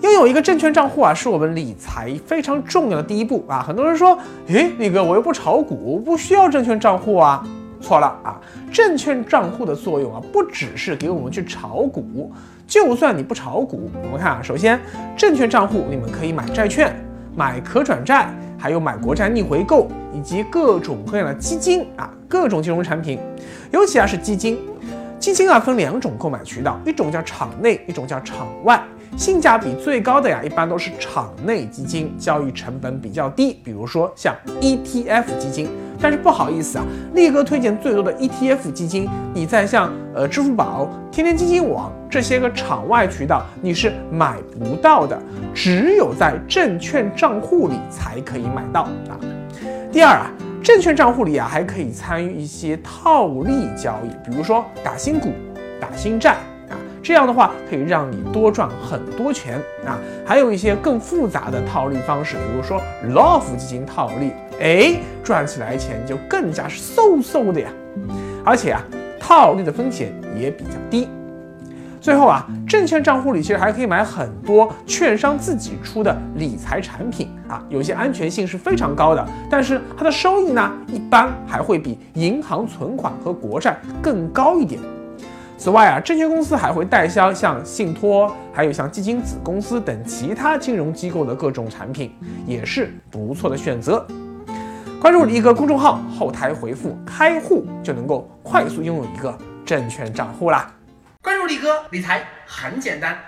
拥有一个证券账户啊，是我们理财非常重要的第一步啊。很多人说，诶，那个我又不炒股，不需要证券账户啊。错了啊，证券账户的作用啊，不只是给我们去炒股，就算你不炒股，我们看啊，首先，证券账户你们可以买债券、买可转债，还有买国债逆回购，以及各种各样的基金啊，各种金融产品，尤其啊是基金。基金啊分两种购买渠道，一种叫场内，一种叫场外。性价比最高的呀，一般都是场内基金，交易成本比较低，比如说像 ETF 基金。但是不好意思啊，力哥推荐最多的 ETF 基金，你在像呃支付宝、天天基金网这些个场外渠道你是买不到的，只有在证券账户里才可以买到啊。第二啊。证券账户里啊，还可以参与一些套利交易，比如说打新股、打新债，这样的话可以让你多赚很多钱啊。还有一些更复杂的套利方式，比如说 LOF 基金套利，哎，赚起来钱就更加是嗖嗖的呀。而且啊，套利的风险也比较低。最后啊，证券账户里其实还可以买很多券商自己出的理财产品啊，有些安全性是非常高的，但是它的收益呢，一般还会比银行存款和国债更高一点。此外啊，证券公司还会代销像信托，还有像基金子公司等其他金融机构的各种产品，也是不错的选择。关注一个公众号，后台回复“开户”就能够快速拥有一个证券账户啦。关注力哥，理财很简单。